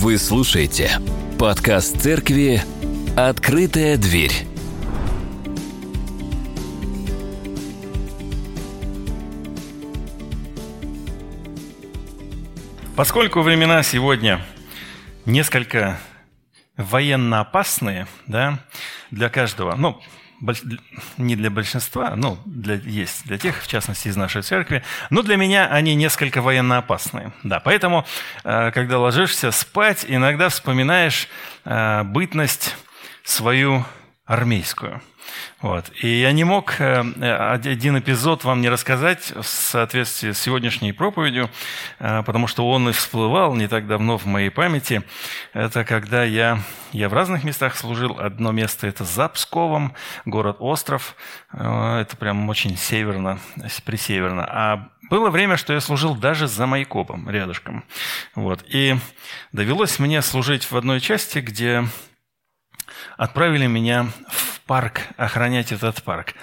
Вы слушаете подкаст церкви «Открытая дверь». Поскольку времена сегодня несколько военно опасные, да, для каждого, ну, не для большинства, ну, для, есть для тех, в частности, из нашей церкви, но для меня они несколько военно опасные. Да, поэтому, э, когда ложишься спать, иногда вспоминаешь э, бытность свою армейскую – вот. И я не мог э, один эпизод вам не рассказать в соответствии с сегодняшней проповедью, э, потому что он и всплывал не так давно в моей памяти. Это когда я, я в разных местах служил. Одно место – это за Псковом, город-остров. Э, это прям очень северно, присеверно. А было время, что я служил даже за Майкопом, рядышком. Вот. И довелось мне служить в одной части, где отправили меня в парк, охранять этот парк.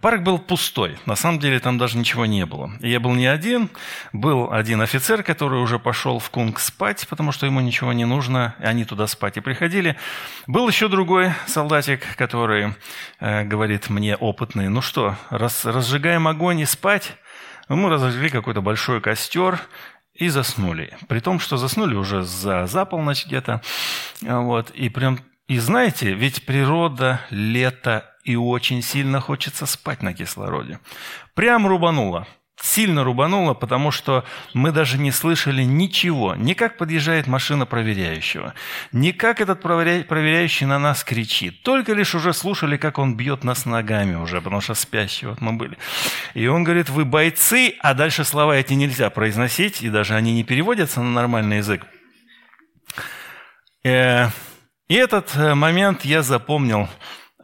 Парк был пустой. На самом деле там даже ничего не было. Я был не один. Был один офицер, который уже пошел в Кунг спать, потому что ему ничего не нужно. И они туда спать и приходили. Был еще другой солдатик, который э, говорит мне, опытный, ну что, раз, разжигаем огонь и спать? Мы разожгли какой-то большой костер, и заснули. При том, что заснули уже за, за полночь где-то. Вот, и прям и знаете, ведь природа, лето, и очень сильно хочется спать на кислороде. Прям рубануло. Сильно рубануло, потому что мы даже не слышали ничего. Ни как подъезжает машина проверяющего, ни как этот проверяющий на нас кричит. Только лишь уже слушали, как он бьет нас ногами уже, потому что спящие вот мы были. И он говорит, вы бойцы, а дальше слова эти нельзя произносить, и даже они не переводятся на нормальный язык. Э, и этот э, момент я запомнил,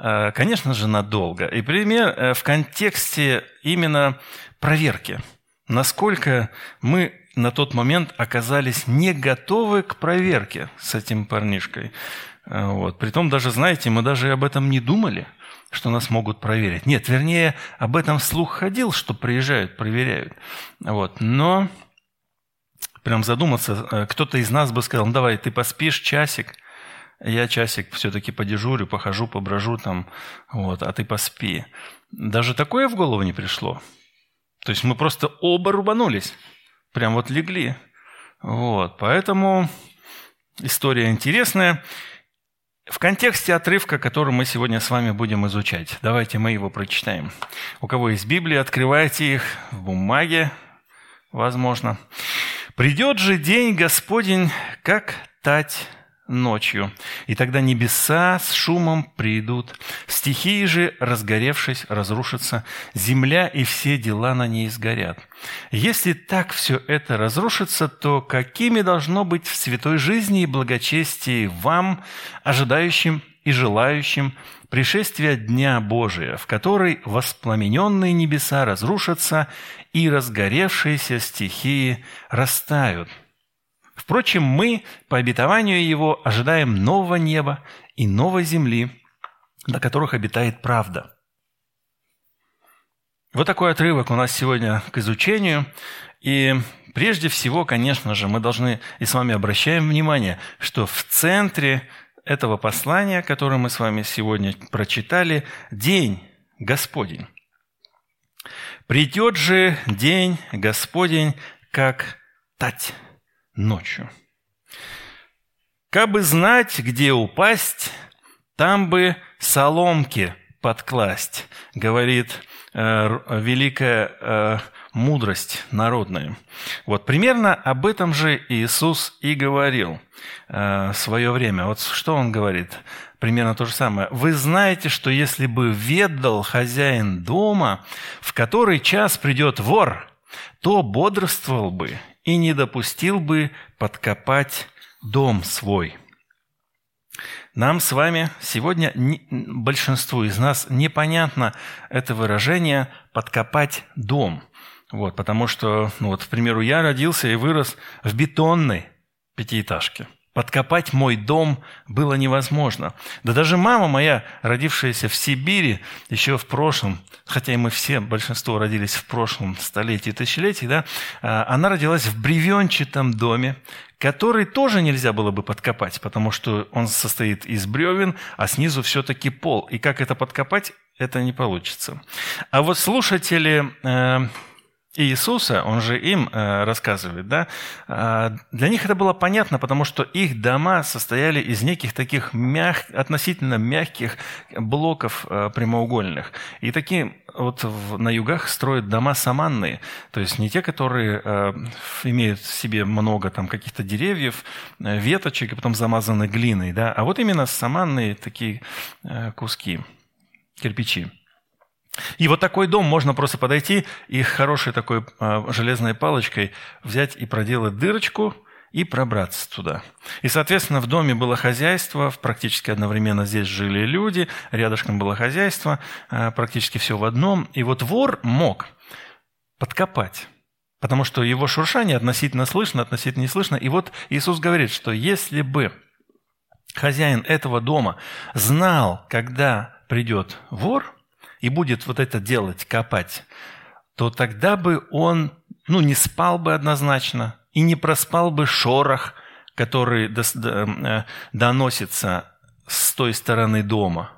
э, конечно же, надолго. И пример э, в контексте именно проверки. Насколько мы на тот момент оказались не готовы к проверке с этим парнишкой. Вот. Притом даже, знаете, мы даже об этом не думали, что нас могут проверить. Нет, вернее, об этом слух ходил, что приезжают, проверяют. Вот. Но прям задуматься, кто-то из нас бы сказал, ну давай, ты поспишь часик – я часик все-таки подежурю, похожу, поброжу там, вот, а ты поспи. Даже такое в голову не пришло. То есть мы просто оба рубанулись, прям вот легли. Вот, поэтому история интересная. В контексте отрывка, который мы сегодня с вами будем изучать, давайте мы его прочитаем. У кого есть Библия, открывайте их в бумаге, возможно. «Придет же день Господень, как тать ночью, и тогда небеса с шумом придут, стихии же, разгоревшись, разрушатся, земля и все дела на ней сгорят. Если так все это разрушится, то какими должно быть в святой жизни и благочестии вам, ожидающим и желающим пришествия Дня Божия, в который воспламененные небеса разрушатся и разгоревшиеся стихии растают – Впрочем, мы, по обетованию Его, ожидаем нового неба и новой земли, на которых обитает правда. Вот такой отрывок у нас сегодня к изучению. И прежде всего, конечно же, мы должны и с вами обращаем внимание, что в центре этого послания, которое мы с вами сегодня прочитали, день Господень. «Придет же день Господень, как тать» ночью. Как бы знать, где упасть, там бы соломки подкласть, говорит э, великая э, мудрость народная. Вот примерно об этом же Иисус и говорил э, в свое время. Вот что он говорит? Примерно то же самое. Вы знаете, что если бы ведал хозяин дома, в который час придет вор, то бодрствовал бы и не допустил бы подкопать дом свой. Нам с вами сегодня, большинству из нас, непонятно это выражение «подкопать дом». Вот, потому что, ну вот, к примеру, я родился и вырос в бетонной пятиэтажке. Подкопать мой дом было невозможно. Да даже мама моя, родившаяся в Сибири еще в прошлом, хотя и мы все, большинство родились в прошлом столетии, тысячелетии, да, а, она родилась в бревенчатом доме, который тоже нельзя было бы подкопать, потому что он состоит из бревен, а снизу все-таки пол. И как это подкопать, это не получится. А вот слушатели э, Иисуса, он же им э, рассказывает, да, э, для них это было понятно, потому что их дома состояли из неких таких мяг, относительно мягких блоков э, прямоугольных. И такие вот на югах строят дома саманные, то есть не те, которые э, имеют в себе много там каких-то деревьев, веточек, и потом замазаны глиной, да, а вот именно саманные такие куски, кирпичи. И вот такой дом можно просто подойти и хорошей такой э, железной палочкой взять и проделать дырочку и пробраться туда. И, соответственно, в доме было хозяйство, практически одновременно здесь жили люди, рядышком было хозяйство, э, практически все в одном. И вот вор мог подкопать, потому что его шуршание относительно слышно, относительно не слышно. И вот Иисус говорит, что если бы хозяин этого дома знал, когда придет вор – и будет вот это делать, копать, то тогда бы он ну, не спал бы однозначно и не проспал бы шорох, который э, доносится с той стороны дома.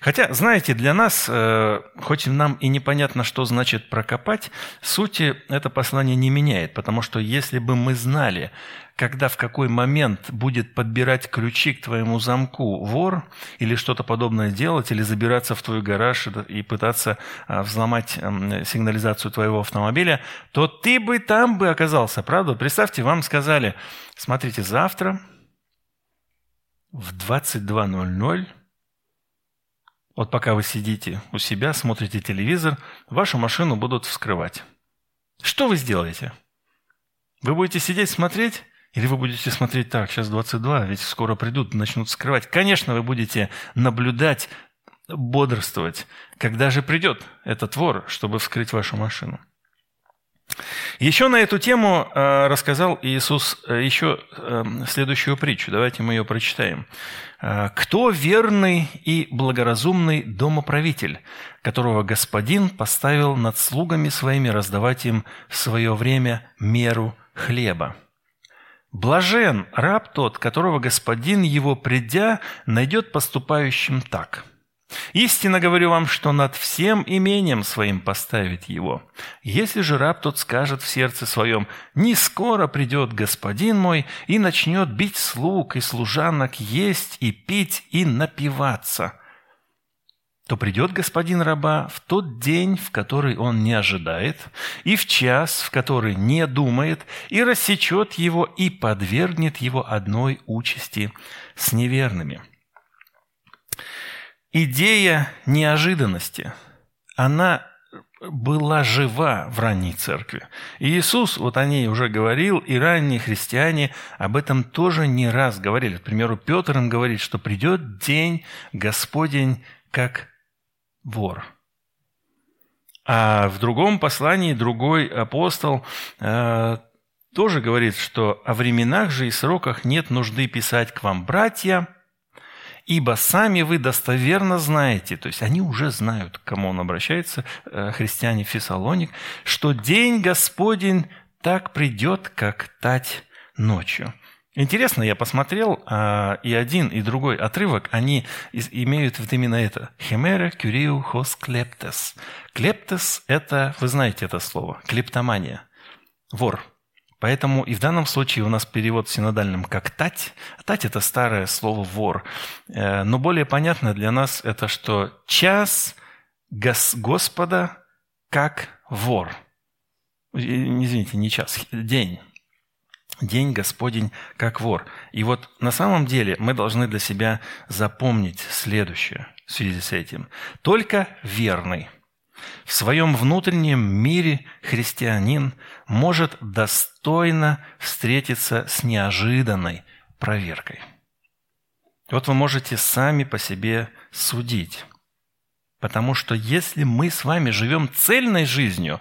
Хотя, знаете, для нас, э, хоть нам и непонятно, что значит прокопать, сути это послание не меняет, потому что если бы мы знали, когда в какой момент будет подбирать ключи к твоему замку вор или что-то подобное делать, или забираться в твой гараж и пытаться а, взломать эм, сигнализацию твоего автомобиля, то ты бы там бы оказался, правда? Представьте, вам сказали, смотрите, завтра в 22.00 вот пока вы сидите у себя, смотрите телевизор, вашу машину будут вскрывать. Что вы сделаете? Вы будете сидеть, смотреть? Или вы будете смотреть так, сейчас 22, ведь скоро придут, начнут скрывать. Конечно, вы будете наблюдать, бодрствовать, когда же придет этот вор, чтобы вскрыть вашу машину. Еще на эту тему э, рассказал Иисус э, еще э, следующую притчу. Давайте мы ее прочитаем. «Кто верный и благоразумный домоправитель, которого Господин поставил над слугами своими раздавать им в свое время меру хлеба?» Блажен раб тот, которого господин его, придя, найдет поступающим так – Истинно говорю вам, что над всем имением своим поставит его. Если же раб тот скажет в сердце своем, «Не скоро придет господин мой и начнет бить слуг и служанок, есть и пить и напиваться», то придет господин раба в тот день, в который он не ожидает, и в час, в который не думает, и рассечет его и подвергнет его одной участи с неверными». Идея неожиданности, она была жива в ранней церкви. И Иисус вот о ней уже говорил, и ранние христиане об этом тоже не раз говорили. К примеру, Петр им говорит, что придет день Господень как вор. А в другом послании другой апостол э, тоже говорит, что о временах же и сроках нет нужды писать к вам, братья, ибо сами вы достоверно знаете, то есть они уже знают, к кому он обращается, э, христиане Фессалоник, что день Господень так придет, как тать ночью. Интересно, я посмотрел, а, и один, и другой отрывок, они имеют вот именно это. Химера кюриу хос клептес. Клептес – это, вы знаете это слово, клептомания, вор – Поэтому и в данном случае у нас перевод в синодальном как «тать». «Тать» – это старое слово «вор». Э, но более понятно для нас это, что час Господа как вор. Извините, не час, день. День Господень как вор. И вот на самом деле мы должны для себя запомнить следующее в связи с этим. Только верный – в своем внутреннем мире христианин может достойно встретиться с неожиданной проверкой. Вот вы можете сами по себе судить. Потому что если мы с вами живем цельной жизнью,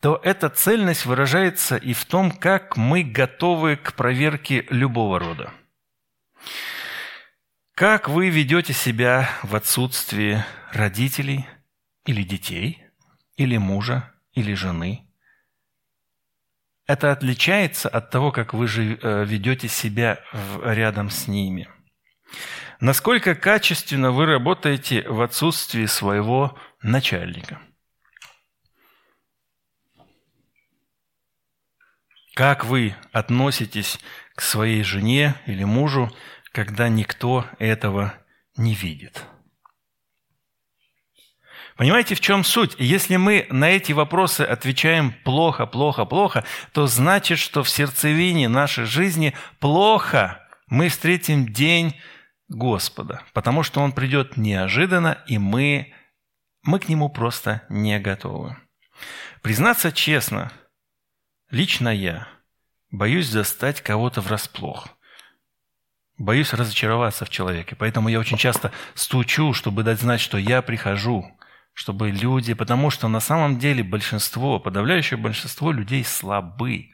то эта цельность выражается и в том, как мы готовы к проверке любого рода. Как вы ведете себя в отсутствии родителей или детей, или мужа, или жены? Это отличается от того, как вы э, ведете себя рядом с ними. Насколько качественно вы работаете в отсутствии своего начальника? Как вы относитесь к своей жене или мужу, когда никто этого не видит? Понимаете, в чем суть? Если мы на эти вопросы отвечаем плохо, плохо, плохо, то значит, что в сердцевине нашей жизни плохо мы встретим день Господа, потому что Он придет неожиданно, и мы, мы к Нему просто не готовы. Признаться честно – Лично я боюсь застать кого-то врасплох. Боюсь разочароваться в человеке. Поэтому я очень часто стучу, чтобы дать знать, что я прихожу, чтобы люди... Потому что на самом деле большинство, подавляющее большинство людей слабы,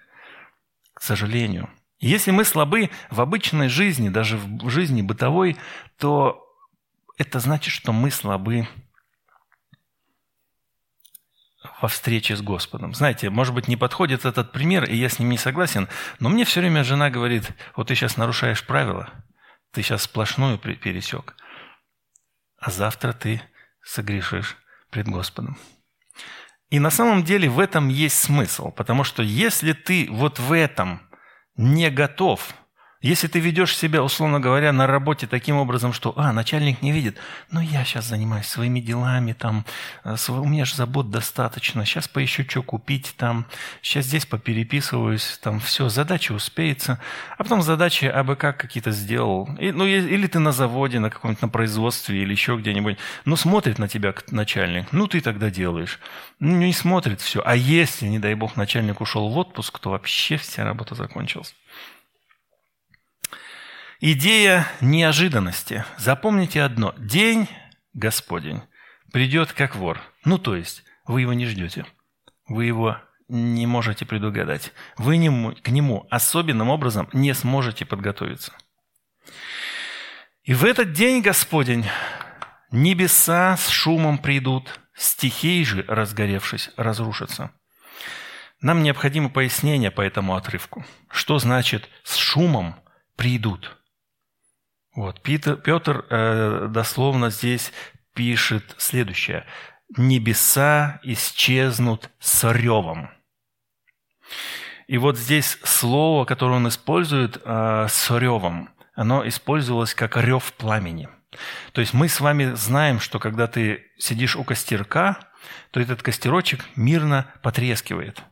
к сожалению. Если мы слабы в обычной жизни, даже в жизни бытовой, то это значит, что мы слабы во встрече с Господом. Знаете, может быть, не подходит этот пример, и я с ним не согласен, но мне все время жена говорит, вот ты сейчас нарушаешь правила, ты сейчас сплошную пересек, а завтра ты согрешишь пред Господом. И на самом деле в этом есть смысл, потому что если ты вот в этом не готов если ты ведешь себя, условно говоря, на работе таким образом, что, а, начальник не видит, ну, я сейчас занимаюсь своими делами, там, э, у меня же забот достаточно, сейчас поищу, что купить, там, сейчас здесь попереписываюсь, там, все, задача успеется, а потом задачи абы как какие-то сделал, и, ну, или ты на заводе, на каком-нибудь на производстве или еще где-нибудь, ну, смотрит на тебя начальник, ну, ты тогда делаешь. Ну, не смотрит все. А если, не дай бог, начальник ушел в отпуск, то вообще вся работа закончилась. Идея неожиданности. Запомните одно. День Господень придет как вор. Ну, то есть, вы его не ждете. Вы его не можете предугадать. Вы к нему особенным образом не сможете подготовиться. И в этот день Господень небеса с шумом придут, стихии же, разгоревшись, разрушатся. Нам необходимо пояснение по этому отрывку. Что значит «с шумом придут»? Вот. Питер, Петр э, дословно здесь пишет следующее. «Небеса исчезнут с ревом». И вот здесь слово, которое он использует э, с ревом, оно использовалось как рев пламени. То есть мы с вами знаем, что когда ты сидишь у костерка, то этот костерочек мирно потрескивает.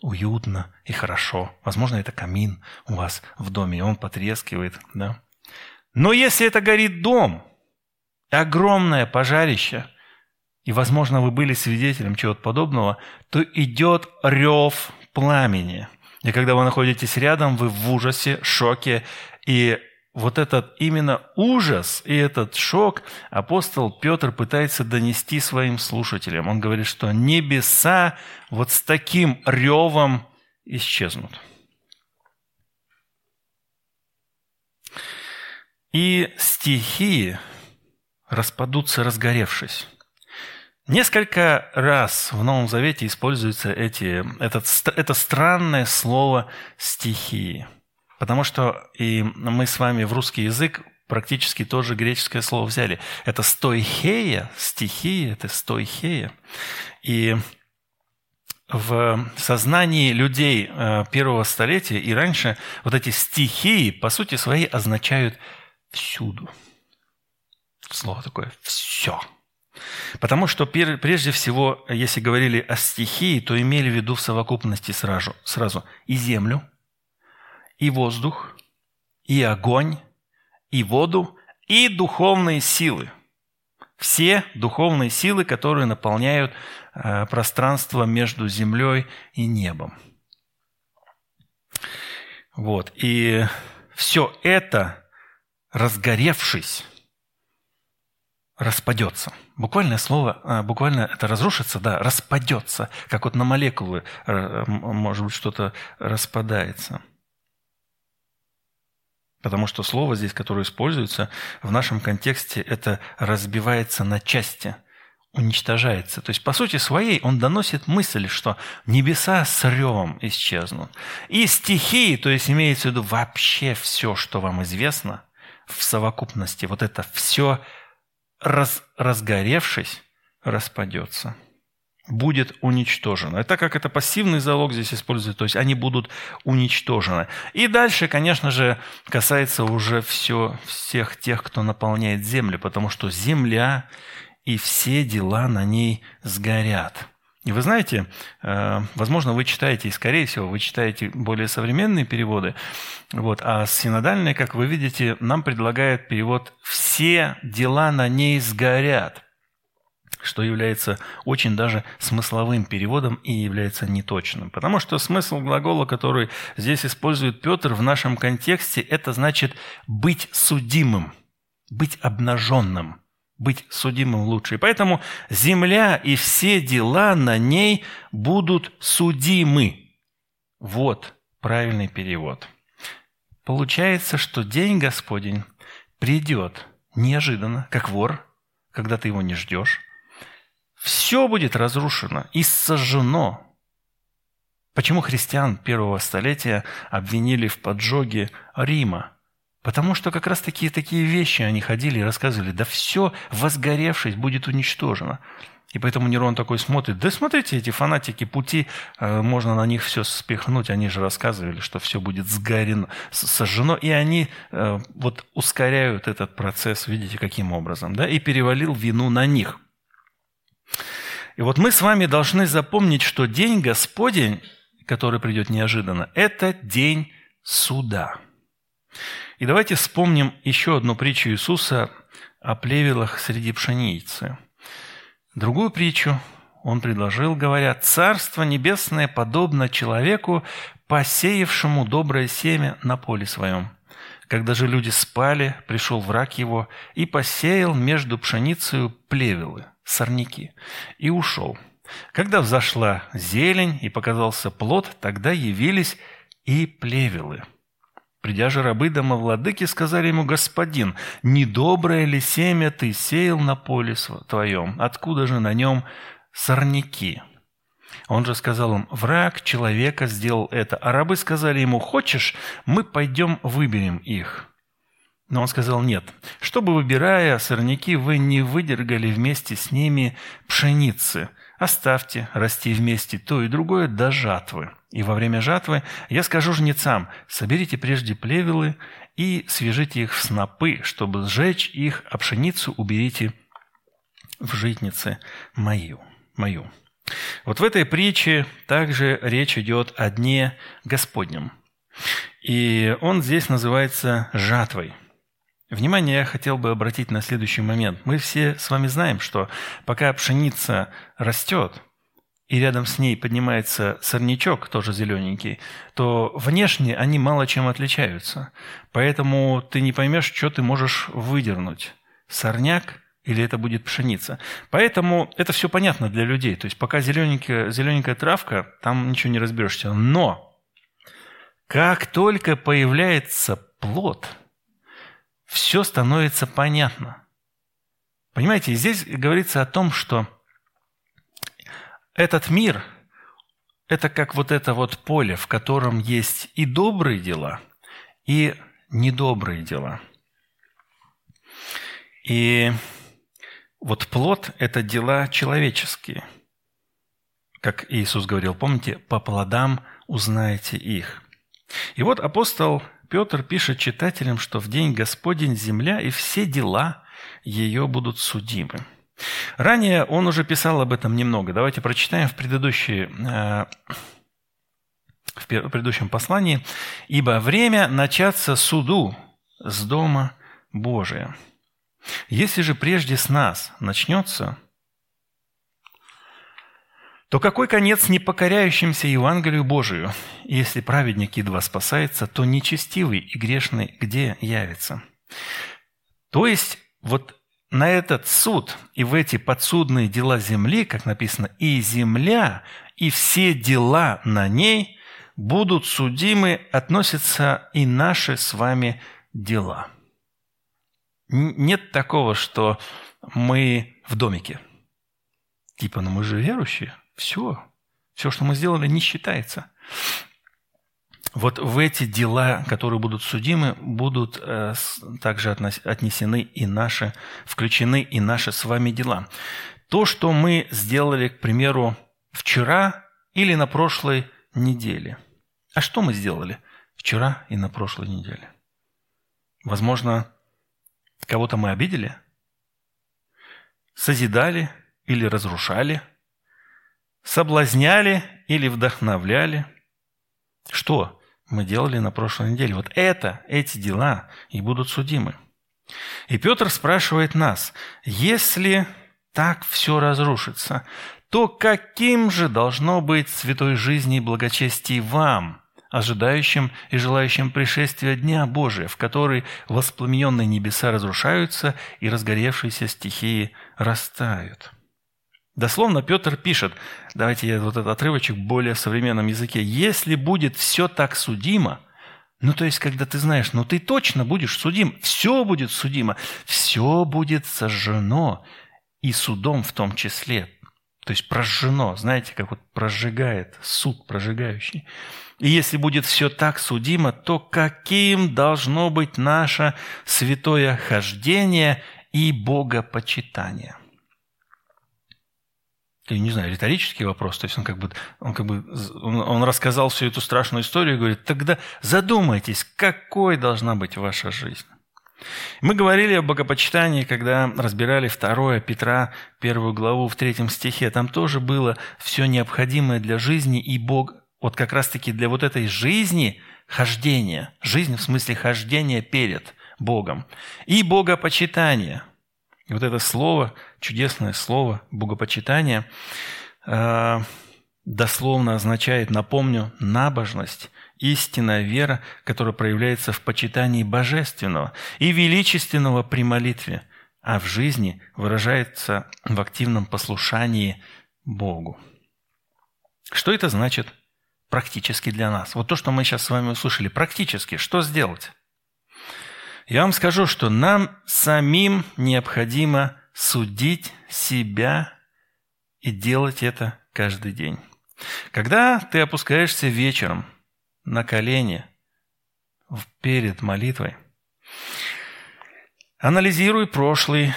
Уютно и хорошо. Возможно, это камин у вас в доме, и он потрескивает. Да? Но если это горит дом, огромное пожарище, и, возможно, вы были свидетелем чего-то подобного, то идет рев пламени. И когда вы находитесь рядом, вы в ужасе, шоке, и вот этот именно ужас и этот шок апостол Петр пытается донести своим слушателям. Он говорит, что небеса вот с таким ревом исчезнут. И стихии распадутся, разгоревшись. Несколько раз в Новом Завете используется эти, этот, это странное слово «стихии». Потому что и мы с вами в русский язык практически тоже греческое слово взяли. Это стойхея, стихия, это стойхея. И в сознании людей э, первого столетия и раньше вот эти стихии, по сути своей, означают всюду. Слово такое «все». Потому что прежде всего, если говорили о стихии, то имели в виду в совокупности сразу, сразу и землю, и воздух, и огонь, и воду, и духовные силы. Все духовные силы, которые наполняют э, пространство между землей и небом. Вот. И все это разгоревшись, распадется. Буквальное слово, а, буквально это разрушится, да, распадется, как вот на молекулы, э, может быть, что-то распадается. Потому что слово здесь, которое используется в нашем контексте, это разбивается на части, уничтожается. То есть, по сути своей, он доносит мысль, что небеса с ревом исчезнут. И стихии, то есть имеется в виду вообще все, что вам известно, в совокупности, вот это все, раз, разгоревшись, распадется будет уничтожено. Это как это пассивный залог здесь используется, то есть они будут уничтожены. И дальше, конечно же, касается уже все, всех тех, кто наполняет землю, потому что земля и все дела на ней сгорят. И вы знаете, э, возможно, вы читаете, и скорее всего, вы читаете более современные переводы, вот, а синодальные, как вы видите, нам предлагает перевод «все дела на ней сгорят» что является очень даже смысловым переводом и является неточным. Потому что смысл глагола, который здесь использует Петр в нашем контексте, это значит быть судимым, быть обнаженным, быть судимым лучше. И поэтому земля и все дела на ней будут судимы. Вот правильный перевод. Получается, что день Господень придет неожиданно, как вор, когда ты его не ждешь, все будет разрушено и сожжено. Почему христиан первого столетия обвинили в поджоге Рима? Потому что как раз такие такие вещи они ходили и рассказывали, да все, возгоревшись, будет уничтожено. И поэтому Нерон такой смотрит, да смотрите, эти фанатики пути, э, можно на них все спихнуть, они же рассказывали, что все будет сгорено, сожжено, и они э, вот ускоряют этот процесс, видите, каким образом, да, и перевалил вину на них – и вот мы с вами должны запомнить, что день Господень, который придет неожиданно, это день суда. И давайте вспомним еще одну притчу Иисуса о плевелах среди пшеницы. Другую притчу он предложил, говоря, «Царство небесное подобно человеку, посеявшему доброе семя на поле своем. Когда же люди спали, пришел враг его и посеял между пшеницей плевелы» сорняки, и ушел. Когда взошла зелень и показался плод, тогда явились и плевелы. Придя же рабы домовладыки, сказали ему, «Господин, недоброе ли семя ты сеял на поле твоем? Откуда же на нем сорняки?» Он же сказал им, «Враг человека сделал это». А рабы сказали ему, «Хочешь, мы пойдем выберем их». Но он сказал нет. Чтобы, выбирая сорняки, вы не выдергали вместе с ними пшеницы. Оставьте расти вместе то и другое до жатвы. И во время жатвы я скажу жнецам, соберите прежде плевелы и свяжите их в снопы, чтобы сжечь их, а пшеницу уберите в житнице мою. мою. Вот в этой притче также речь идет о Дне Господнем. И он здесь называется жатвой – Внимание я хотел бы обратить на следующий момент. Мы все с вами знаем, что пока пшеница растет, и рядом с ней поднимается сорнячок, тоже зелененький, то внешне они мало чем отличаются. Поэтому ты не поймешь, что ты можешь выдернуть. Сорняк или это будет пшеница. Поэтому это все понятно для людей. То есть пока зелененькая, зелененькая травка, там ничего не разберешься. Но как только появляется плод – все становится понятно. Понимаете, здесь говорится о том, что этот мир – это как вот это вот поле, в котором есть и добрые дела, и недобрые дела. И вот плод – это дела человеческие. Как Иисус говорил, помните, по плодам узнаете их. И вот апостол Петр пишет читателям, что в день Господень земля и все дела ее будут судимы. Ранее он уже писал об этом немного. Давайте прочитаем в, э, в предыдущем послании. «Ибо время начаться суду с дома Божия. Если же прежде с нас начнется, то какой конец непокоряющимся Евангелию Божию? Если праведник едва спасается, то нечестивый и грешный где явится? То есть, вот на этот суд и в эти подсудные дела земли, как написано, и земля, и все дела на ней будут судимы, относятся и наши с вами дела. Нет такого, что мы в домике. Типа, ну мы же верующие, все, все, что мы сделали, не считается вот в эти дела, которые будут судимы, будут э, также отнесены и наши, включены и наши с вами дела. То, что мы сделали, к примеру, вчера или на прошлой неделе. А что мы сделали вчера и на прошлой неделе? Возможно, кого-то мы обидели, созидали или разрушали, соблазняли или вдохновляли. Что? Мы делали на прошлой неделе. Вот это, эти дела и будут судимы. И Петр спрашивает нас, если так все разрушится, то каким же должно быть святой жизни и благочестие вам, ожидающим и желающим пришествия Дня Божия, в который воспламененные небеса разрушаются и разгоревшиеся стихии растают? Дословно Петр пишет, давайте я вот этот отрывочек в более современном языке. «Если будет все так судимо, ну, то есть, когда ты знаешь, ну, ты точно будешь судим, все будет судимо, все будет сожжено, и судом в том числе. То есть, прожжено, знаете, как вот прожигает, суд прожигающий. И если будет все так судимо, то каким должно быть наше святое хождение и богопочитание?» Или, не знаю, риторический вопрос. То есть он как бы, он как бы он, он рассказал всю эту страшную историю и говорит, тогда задумайтесь, какой должна быть ваша жизнь. Мы говорили о богопочитании, когда разбирали 2 Петра, первую главу в третьем стихе. Там тоже было все необходимое для жизни, и Бог, вот как раз-таки для вот этой жизни, хождения, жизнь в смысле хождения перед Богом, и богопочитание – и вот это слово, чудесное слово богопочитание, э, дословно означает, напомню, набожность, истинная вера, которая проявляется в почитании божественного и величественного при молитве, а в жизни выражается в активном послушании Богу. Что это значит практически для нас? Вот то, что мы сейчас с вами услышали, практически, что сделать? Я вам скажу, что нам самим необходимо судить себя и делать это каждый день. Когда ты опускаешься вечером на колени перед молитвой, анализируй прошлый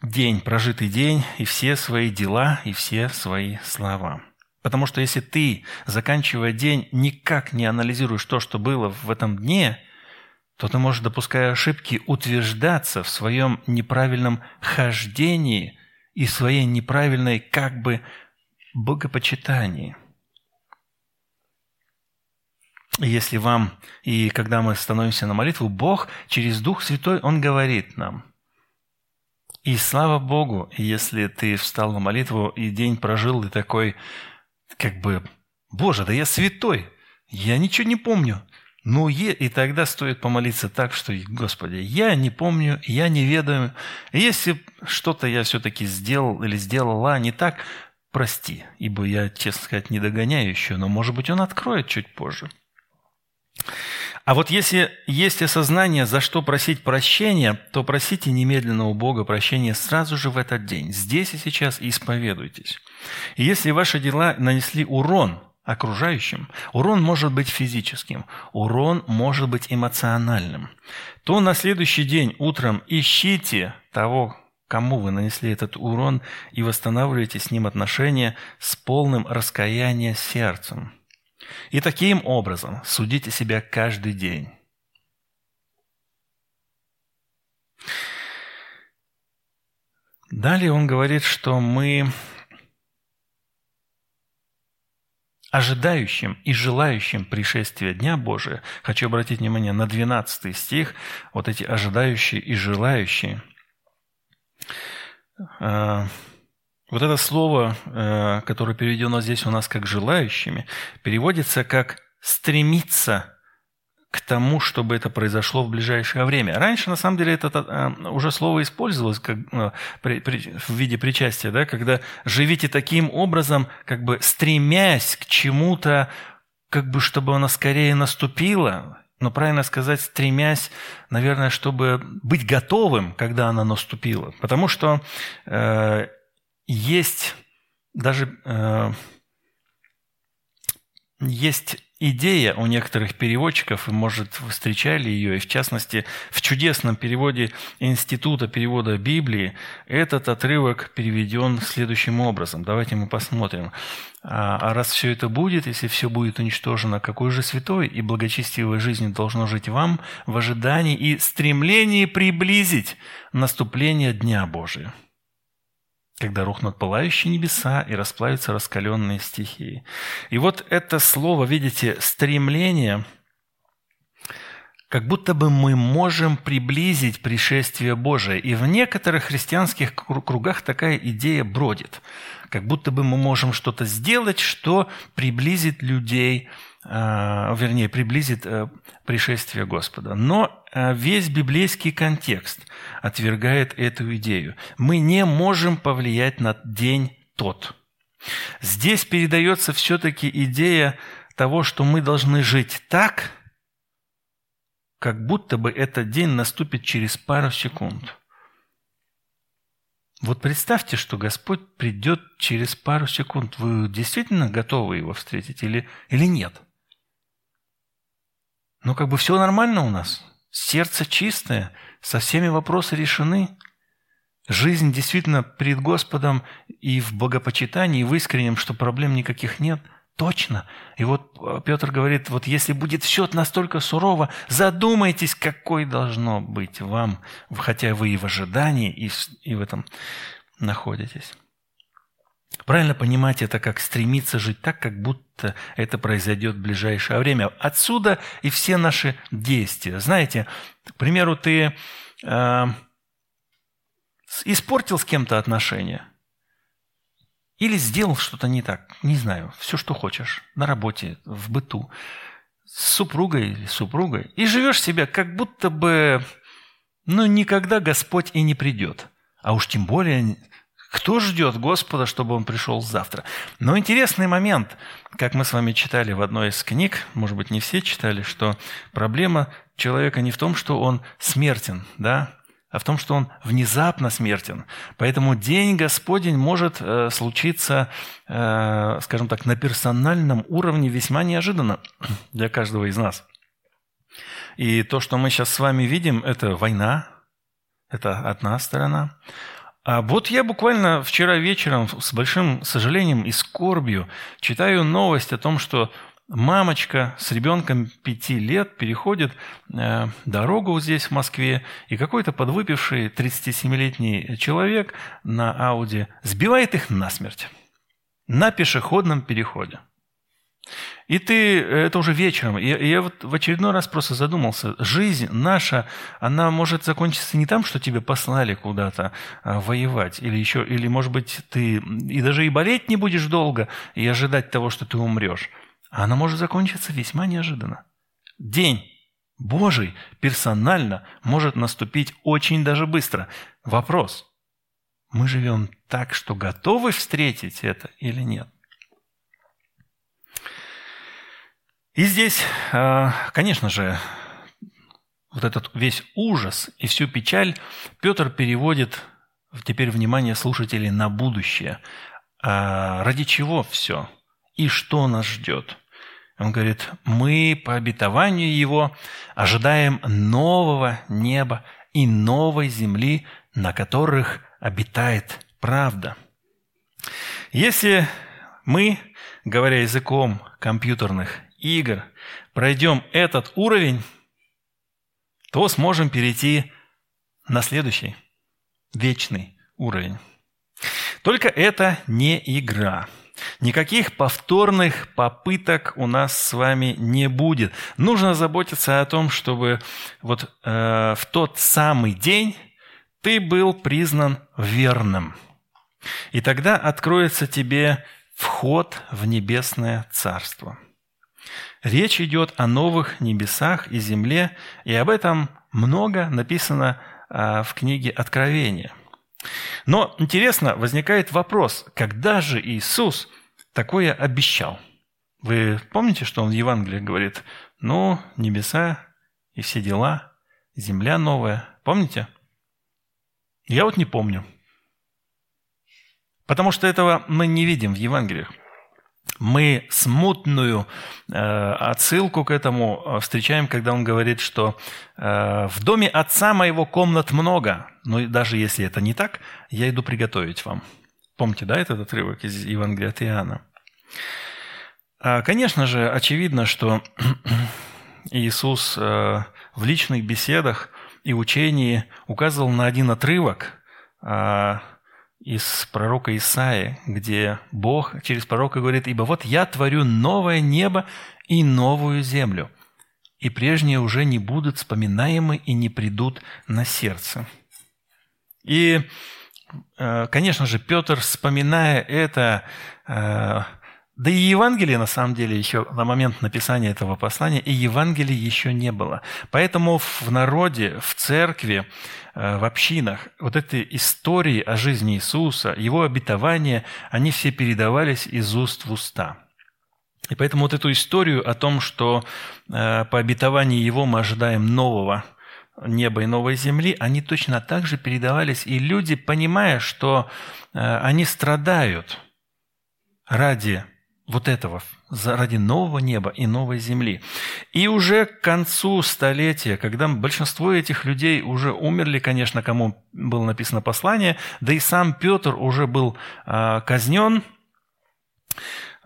день, прожитый день и все свои дела и все свои слова. Потому что если ты, заканчивая день, никак не анализируешь то, что было в этом дне, то ты можешь, допуская ошибки, утверждаться в своем неправильном хождении и своей неправильной как бы богопочитании. Если вам, и когда мы становимся на молитву, Бог через Дух Святой, Он говорит нам. И слава Богу, если ты встал на молитву и день прожил, и такой, как бы, Боже, да я святой, я ничего не помню. Ну, и тогда стоит помолиться так, что, Господи, я не помню, я не ведаю. Если что-то я все-таки сделал или сделала не так, прости, ибо я, честно сказать, не догоняю еще, но, может быть, Он откроет чуть позже. А вот если есть осознание, за что просить прощения, то просите немедленно у Бога прощения сразу же в этот день, здесь и сейчас, и исповедуйтесь. И если ваши дела нанесли урон окружающим. Урон может быть физическим, урон может быть эмоциональным. То на следующий день утром ищите того, кому вы нанесли этот урон, и восстанавливайте с ним отношения с полным раскаянием сердцем. И таким образом судите себя каждый день. Далее он говорит, что мы ожидающим и желающим пришествия Дня Божия, хочу обратить внимание на 12 стих, вот эти ожидающие и желающие. А, вот это слово, э, которое переведено здесь у нас как «желающими», переводится как «стремиться к тому, чтобы это произошло в ближайшее время. Раньше, на самом деле, это э, уже слово использовалось как, э, при, при, в виде причастия, да, когда живите таким образом, как бы стремясь к чему-то, как бы чтобы оно скорее наступило, но правильно сказать, стремясь, наверное, чтобы быть готовым, когда она наступила. Потому что э, есть даже э, есть идея у некоторых переводчиков, и, может, вы встречали ее, и в частности, в чудесном переводе Института перевода Библии этот отрывок переведен следующим образом. Давайте мы посмотрим. А, а раз все это будет, если все будет уничтожено, какой же святой и благочестивой жизнью должно жить вам в ожидании и стремлении приблизить наступление Дня Божия? Когда рухнут пылающие небеса и расплавятся раскаленные стихии. И вот это слово, видите, стремление, как будто бы мы можем приблизить пришествие Божие. И в некоторых христианских кругах такая идея бродит. Как будто бы мы можем что-то сделать, что приблизит людей Э, вернее, приблизит э, пришествие Господа. Но весь библейский контекст отвергает эту идею. Мы не можем повлиять на день тот. Здесь передается все-таки идея того, что мы должны жить так, как будто бы этот день наступит через пару секунд. Вот представьте, что Господь придет через пару секунд. Вы действительно готовы его встретить или, или нет? Ну, как бы все нормально у нас. Сердце чистое, со всеми вопросы решены. Жизнь действительно перед Господом и в богопочитании, и в искреннем, что проблем никаких нет. Точно. И вот э, Петр говорит, вот если будет все настолько сурово, задумайтесь, какой должно быть вам, хотя вы и в ожидании, и в, и в этом находитесь. Правильно понимать это как стремиться жить так, как будто это произойдет в ближайшее время. Отсюда и все наши действия. Знаете, к примеру, ты э, испортил с кем-то отношения или сделал что-то не так, не знаю, все, что хочешь, на работе, в быту, с супругой или супругой, и живешь себя, как будто бы, ну, никогда Господь и не придет. А уж тем более кто ждет Господа, чтобы Он пришел завтра? Но интересный момент, как мы с вами читали в одной из книг, может быть, не все читали, что проблема человека не в том, что он смертен, да, а в том, что он внезапно смертен. Поэтому день Господень может э, случиться, э, скажем так, на персональном уровне весьма неожиданно для каждого из нас. И то, что мы сейчас с вами видим, это война, это одна сторона. А вот я буквально вчера вечером с большим сожалением и скорбью читаю новость о том, что мамочка с ребенком пяти лет переходит э, дорогу здесь, в Москве, и какой-то подвыпивший 37-летний человек на Ауди сбивает их насмерть на пешеходном переходе. И ты, это уже вечером, я, я вот в очередной раз просто задумался, жизнь наша, она может закончиться не там, что тебя послали куда-то а, воевать, или еще, или, может быть, ты и даже и болеть не будешь долго, и ожидать того, что ты умрешь. А она может закончиться весьма неожиданно. День Божий персонально может наступить очень даже быстро. Вопрос, мы живем так, что готовы встретить это или нет? И здесь, а, конечно же, вот этот весь ужас и всю печаль Петр переводит теперь внимание слушателей на будущее. А ради чего все? И что нас ждет? Он говорит, мы по обетованию Его ожидаем нового неба и новой земли, на которых обитает правда. Если мы, говоря языком компьютерных игр пройдем этот уровень, то сможем перейти на следующий, вечный уровень. Только это не игра. Никаких повторных попыток у нас с вами не будет. Нужно заботиться о том, чтобы вот э, в тот самый день ты был признан верным. И тогда откроется тебе вход в небесное царство. Речь идет о новых небесах и земле, и об этом много написано а, в книге Откровения. Но интересно, возникает вопрос, когда же Иисус такое обещал? Вы помните, что он в Евангелии говорит? Ну, небеса и все дела, земля новая. Помните? Я вот не помню. Потому что этого мы не видим в Евангелиях. Мы смутную э, отсылку к этому э, встречаем, когда он говорит, что э, в доме отца моего комнат много, но даже если это не так, я иду приготовить вам. Помните, да, этот отрывок из Евангелия от Иоанна? А, конечно же, очевидно, что Иисус э, в личных беседах и учении указывал на один отрывок а, из пророка Исаи, где Бог через пророка говорит, «Ибо вот я творю новое небо и новую землю, и прежние уже не будут вспоминаемы и не придут на сердце». И, э, конечно же, Петр, вспоминая это, э, да и Евангелия, на самом деле, еще на момент написания этого послания, и Евангелия еще не было. Поэтому в народе, в церкви, э, в общинах вот эти истории о жизни Иисуса, Его обетования, они все передавались из уст в уста. И поэтому вот эту историю о том, что э, по обетованию Его мы ожидаем нового неба и новой земли, они точно так же передавались. И люди, понимая, что э, они страдают ради вот этого, ради нового неба и новой земли. И уже к концу столетия, когда большинство этих людей уже умерли, конечно, кому было написано послание, да и сам Петр уже был э, казнен,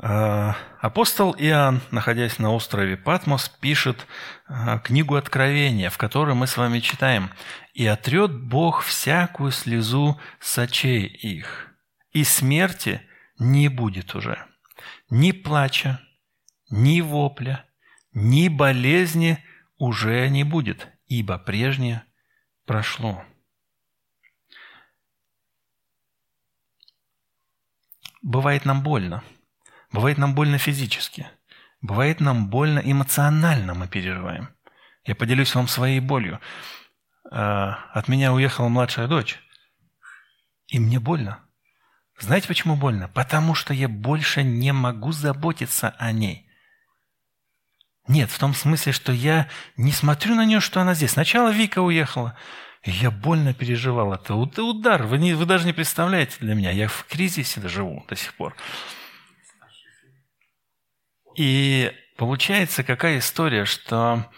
э, апостол Иоанн, находясь на острове Патмос, пишет э, книгу Откровения, в которой мы с вами читаем «И отрет Бог всякую слезу с очей их, и смерти не будет уже» ни плача, ни вопля, ни болезни уже не будет, ибо прежнее прошло. Бывает нам больно. Бывает нам больно физически. Бывает нам больно эмоционально мы переживаем. Я поделюсь вам своей болью. А, от меня уехала младшая дочь. И мне больно. Знаете, почему больно? Потому что я больше не могу заботиться о ней. Нет, в том смысле, что я не смотрю на нее, что она здесь. Сначала Вика уехала, я больно переживал. Это удар. Вы, не, вы даже не представляете для меня. Я в кризисе живу до сих пор. И получается какая история, что...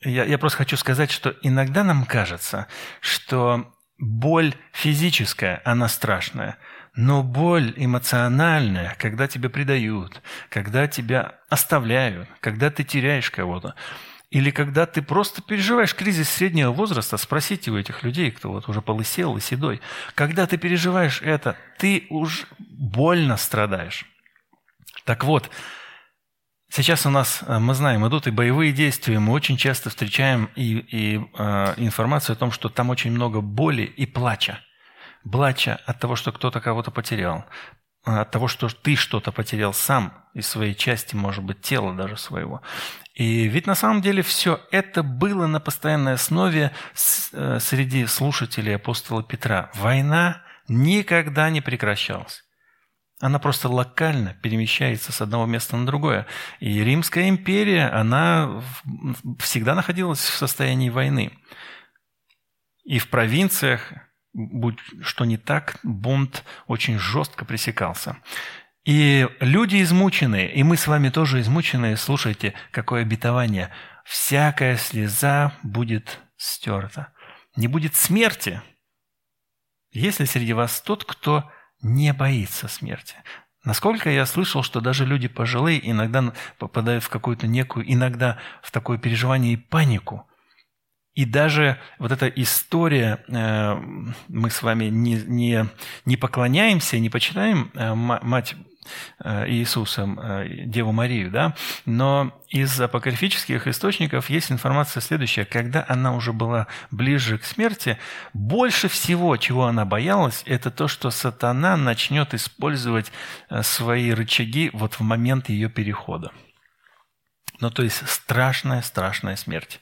Я, я просто хочу сказать, что иногда нам кажется, что боль физическая, она страшная – но боль эмоциональная, когда тебя предают, когда тебя оставляют, когда ты теряешь кого-то, или когда ты просто переживаешь кризис среднего возраста, спросите у этих людей, кто вот уже полысел и седой, когда ты переживаешь это, ты уж больно страдаешь. Так вот, сейчас у нас, э, мы знаем, идут и боевые действия, мы очень часто встречаем и, и э, информацию о том, что там очень много боли и плача плача от того, что кто-то кого-то потерял, от того, что ты что-то потерял сам из своей части, может быть, тела даже своего. И ведь на самом деле все это было на постоянной основе э, среди слушателей апостола Петра. Война никогда не прекращалась. Она просто локально перемещается с одного места на другое. И Римская империя, она всегда находилась в состоянии войны. И в провинциях, будь что не так, бунт очень жестко пресекался. И люди измученные, и мы с вами тоже измученные, слушайте, какое обетование. Всякая слеза будет стерта. Не будет смерти, если среди вас тот, кто не боится смерти. Насколько я слышал, что даже люди пожилые иногда попадают в какую-то некую, иногда в такое переживание и панику, и даже вот эта история, э, мы с вами не, не, не поклоняемся, не почитаем э, мать э, Иисуса, Деву Марию, да, но из апокрифических источников есть информация следующая. Когда она уже была ближе к смерти, больше всего, чего она боялась, это то, что сатана начнет использовать свои рычаги вот в момент ее перехода. Ну, то есть страшная, страшная смерть.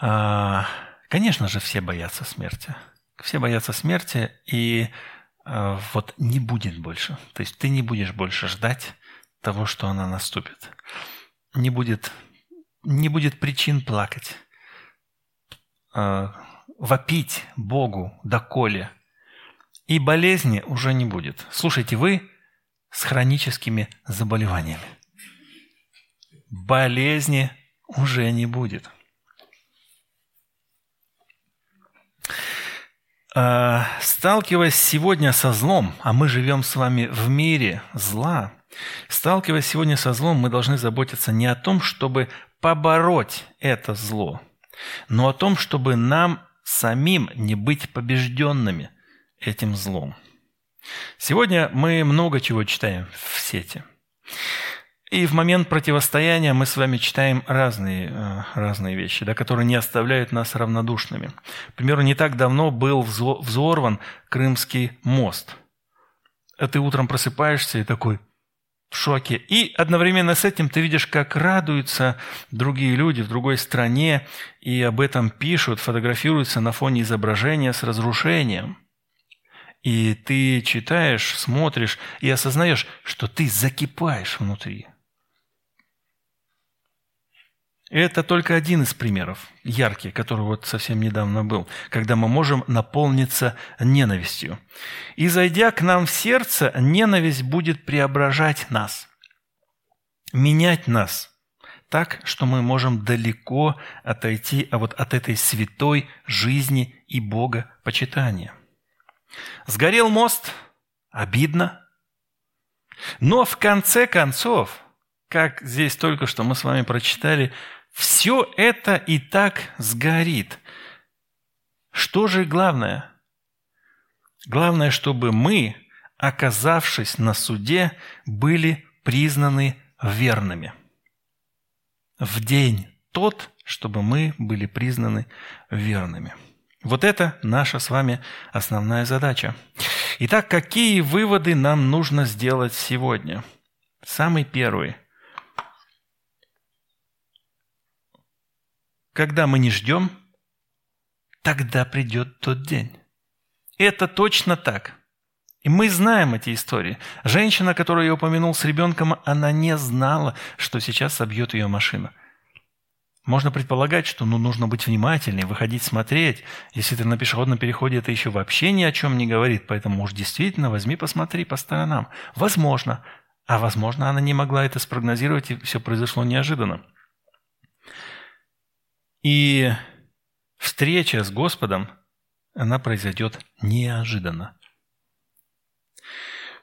А, конечно же, все боятся смерти. Все боятся смерти, и а, вот не будет больше. То есть ты не будешь больше ждать того, что она наступит. Не будет, не будет причин плакать, а, вопить Богу доколе. И болезни уже не будет. Слушайте, вы с хроническими заболеваниями. Болезни уже не будет. Сталкиваясь сегодня со злом, а мы живем с вами в мире зла, сталкиваясь сегодня со злом, мы должны заботиться не о том, чтобы побороть это зло, но о том, чтобы нам самим не быть побежденными этим злом. Сегодня мы много чего читаем в сети. И в момент противостояния мы с вами читаем разные, э, разные вещи, да, которые не оставляют нас равнодушными. К примеру, не так давно был взорван Крымский мост. А ты утром просыпаешься и такой в шоке. И одновременно с этим ты видишь, как радуются другие люди в другой стране, и об этом пишут, фотографируются на фоне изображения с разрушением – и ты читаешь, смотришь и осознаешь, что ты закипаешь внутри. Это только один из примеров, яркий, который вот совсем недавно был, когда мы можем наполниться ненавистью. И зайдя к нам в сердце, ненависть будет преображать нас, менять нас так, что мы можем далеко отойти а вот от этой святой жизни и Бога почитания. Сгорел мост, обидно. Но в конце концов, как здесь только что мы с вами прочитали, все это и так сгорит. Что же главное? Главное, чтобы мы, оказавшись на суде, были признаны верными. В день тот, чтобы мы были признаны верными. Вот это наша с вами основная задача. Итак, какие выводы нам нужно сделать сегодня? Самый первый. Когда мы не ждем, тогда придет тот день. Это точно так. И мы знаем эти истории. Женщина, которую я упомянул с ребенком, она не знала, что сейчас собьет ее машина – можно предполагать, что ну, нужно быть внимательнее, выходить смотреть. Если ты на пешеходном переходе, это еще вообще ни о чем не говорит. Поэтому, уж действительно, возьми, посмотри по сторонам. Возможно. А возможно, она не могла это спрогнозировать, и все произошло неожиданно. И встреча с Господом, она произойдет неожиданно.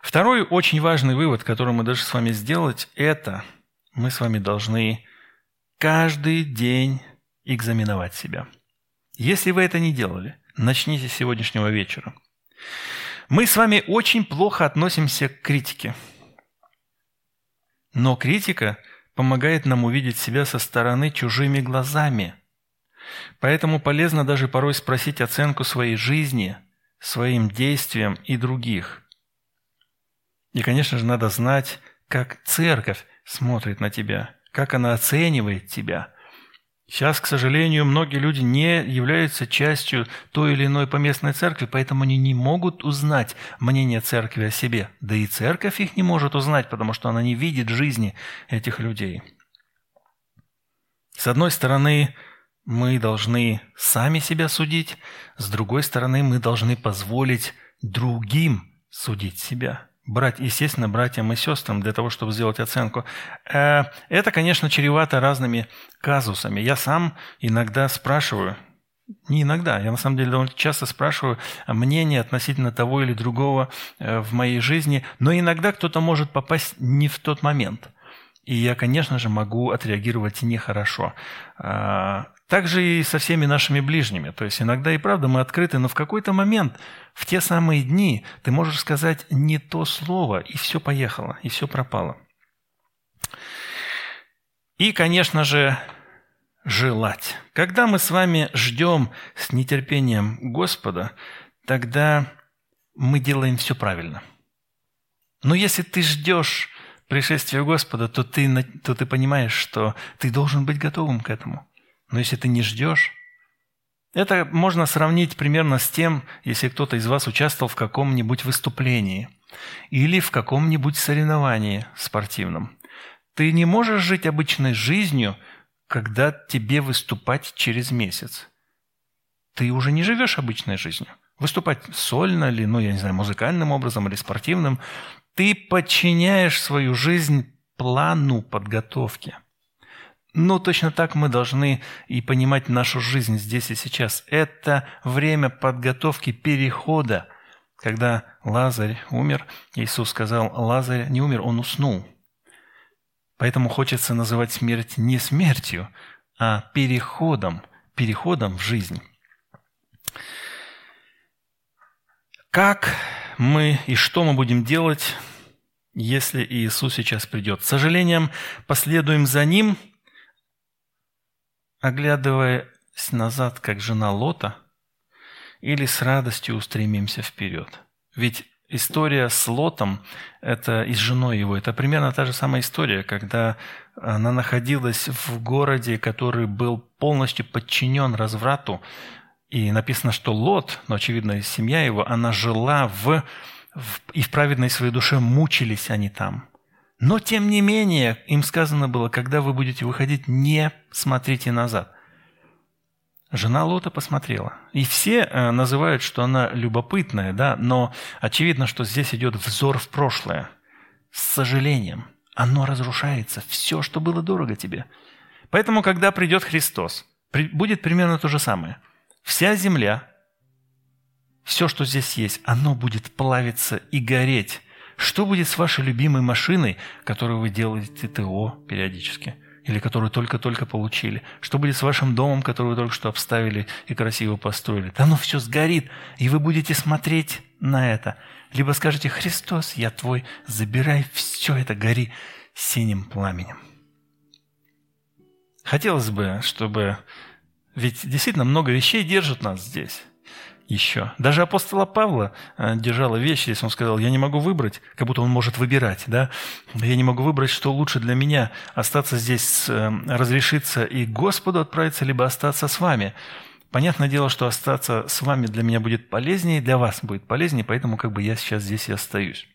Второй очень важный вывод, который мы должны с вами сделать, это мы с вами должны каждый день экзаменовать себя. Если вы это не делали, начните с сегодняшнего вечера. Мы с вами очень плохо относимся к критике. Но критика помогает нам увидеть себя со стороны чужими глазами. Поэтому полезно даже порой спросить оценку своей жизни, своим действиям и других. И, конечно же, надо знать, как церковь смотрит на тебя – как она оценивает тебя. Сейчас, к сожалению, многие люди не являются частью той или иной поместной церкви, поэтому они не могут узнать мнение церкви о себе. Да и церковь их не может узнать, потому что она не видит жизни этих людей. С одной стороны, мы должны сами себя судить, с другой стороны, мы должны позволить другим судить себя брать, естественно, братьям и сестрам для того, чтобы сделать оценку. Э, это, конечно, чревато разными казусами. Я сам иногда спрашиваю, не иногда, я на самом деле довольно часто спрашиваю мнение относительно того или другого э, в моей жизни, но иногда кто-то может попасть не в тот момент. И я, конечно же, могу отреагировать нехорошо. А, также и со всеми нашими ближними. То есть иногда и правда мы открыты, но в какой-то момент, в те самые дни, ты можешь сказать не то слово, и все поехало, и все пропало. И, конечно же, желать. Когда мы с вами ждем с нетерпением Господа, тогда мы делаем все правильно. Но если ты ждешь пришествия Господа, то ты, то ты понимаешь, что ты должен быть готовым к этому. Но если ты не ждешь, это можно сравнить примерно с тем, если кто-то из вас участвовал в каком-нибудь выступлении или в каком-нибудь соревновании спортивном. Ты не можешь жить обычной жизнью, когда тебе выступать через месяц. Ты уже не живешь обычной жизнью. Выступать сольно или, ну, я не знаю, музыкальным образом или спортивным. Ты подчиняешь свою жизнь плану подготовки. Ну, точно так мы должны и понимать нашу жизнь здесь и сейчас. Это время подготовки перехода. Когда Лазарь умер, Иисус сказал, Лазарь не умер, он уснул. Поэтому хочется называть смерть не смертью, а переходом, переходом в жизнь. Как мы и что мы будем делать, если Иисус сейчас придет? С сожалением, последуем за Ним, оглядываясь назад, как жена Лота, или с радостью устремимся вперед? Ведь история с Лотом это, и с женой его, это примерно та же самая история, когда она находилась в городе, который был полностью подчинен разврату, и написано, что Лот, но, очевидно, семья его, она жила в, в и в праведной своей душе мучились они там. Но, тем не менее, им сказано было, когда вы будете выходить, не смотрите назад. Жена Лота посмотрела. И все э, называют, что она любопытная, да, но очевидно, что здесь идет взор в прошлое. С сожалением. Оно разрушается. Все, что было дорого тебе. Поэтому, когда придет Христос, будет примерно то же самое. Вся земля, все, что здесь есть, оно будет плавиться и гореть. Что будет с вашей любимой машиной, которую вы делаете ТО периодически? или которую только-только получили? Что будет с вашим домом, который вы только что обставили и красиво построили? Да оно все сгорит, и вы будете смотреть на это. Либо скажете, Христос, я твой, забирай все это, гори синим пламенем. Хотелось бы, чтобы... Ведь действительно много вещей держат нас здесь еще. Даже апостола Павла э, держала вещи, если он сказал, я не могу выбрать, как будто он может выбирать, да? Я не могу выбрать, что лучше для меня, остаться здесь, э, разрешиться и Господу отправиться, либо остаться с вами. Понятное дело, что остаться с вами для меня будет полезнее, для вас будет полезнее, поэтому как бы я сейчас здесь и остаюсь.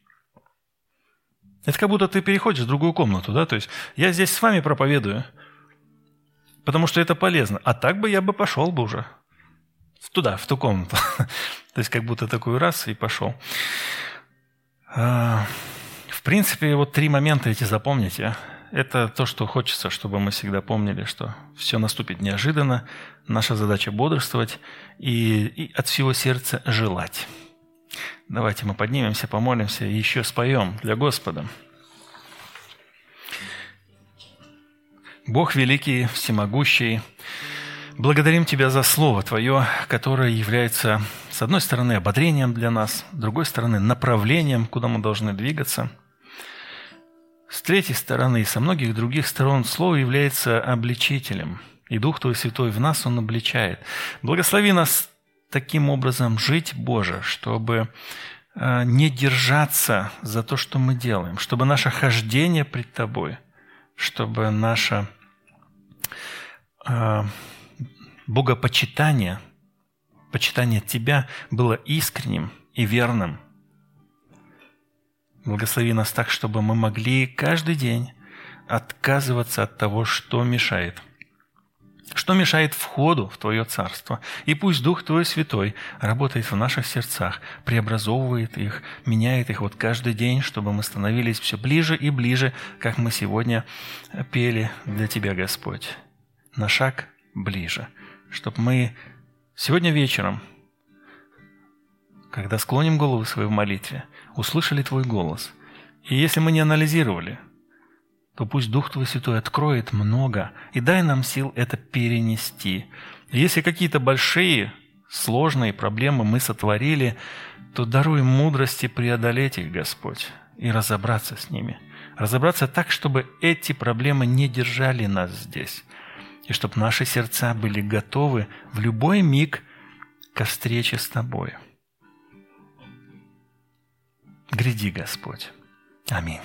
Это как будто ты переходишь в другую комнату, да? То есть я здесь с вами проповедую, потому что это полезно. А так бы я бы пошел бы уже – туда, в ту комнату. То есть как будто такой раз и пошел. А, в принципе, вот три момента эти запомните. Это то, что хочется, чтобы мы всегда помнили, что все наступит неожиданно. Наша задача бодрствовать и, и от всего сердца желать. Давайте мы поднимемся, помолимся и еще споем для Господа. Бог великий, всемогущий, Благодарим Тебя за Слово Твое, которое является, с одной стороны, ободрением для нас, с другой стороны, направлением, куда мы должны двигаться. С третьей стороны и со многих других сторон Слово является обличителем, и Дух Твой Святой в нас Он обличает. Благослови нас таким образом жить, Боже, чтобы э, не держаться за то, что мы делаем, чтобы наше хождение пред Тобой, чтобы наше э, богопочитание, почитание Тебя было искренним и верным. Благослови нас так, чтобы мы могли каждый день отказываться от того, что мешает. Что мешает входу в Твое Царство. И пусть Дух Твой Святой работает в наших сердцах, преобразовывает их, меняет их вот каждый день, чтобы мы становились все ближе и ближе, как мы сегодня пели для Тебя, Господь. На шаг ближе чтобы мы сегодня вечером, когда склоним голову свои в молитве, услышали Твой голос. И если мы не анализировали, то пусть Дух Твой Святой откроет много и дай нам сил это перенести. если какие-то большие, сложные проблемы мы сотворили, то даруй мудрости преодолеть их, Господь, и разобраться с ними. Разобраться так, чтобы эти проблемы не держали нас здесь и чтобы наши сердца были готовы в любой миг ко встрече с Тобой. Гряди, Господь. Аминь.